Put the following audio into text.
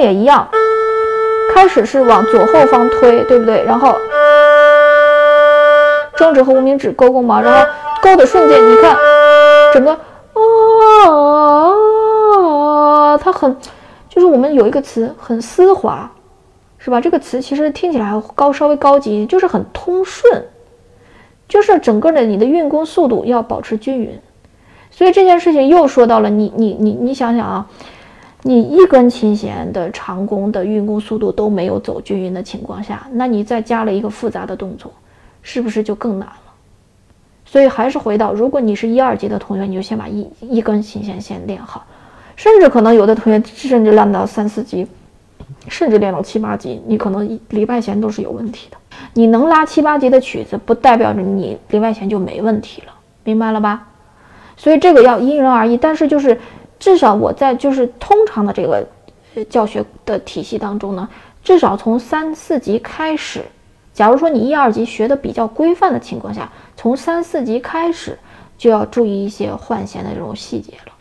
也一样，开始是往左后方推，对不对？然后中指和无名指勾弓毛，然后勾的瞬间，你看整个啊，它很，就是我们有一个词很丝滑，是吧？这个词其实听起来高，稍微高级，就是很通顺，就是整个的你的运弓速度要保持均匀。所以这件事情又说到了你，你，你，你想想啊。你一根琴弦的长弓的运弓速度都没有走均匀的情况下，那你再加了一个复杂的动作，是不是就更难了？所以还是回到，如果你是一二级的同学，你就先把一一根琴弦先练好，甚至可能有的同学甚至练到三四级，甚至练到七八级，你可能礼拜弦都是有问题的。你能拉七八级的曲子，不代表着你礼拜弦就没问题了，明白了吧？所以这个要因人而异，但是就是。至少我在就是通常的这个教学的体系当中呢，至少从三四级开始，假如说你一二级学的比较规范的情况下，从三四级开始就要注意一些换弦的这种细节了。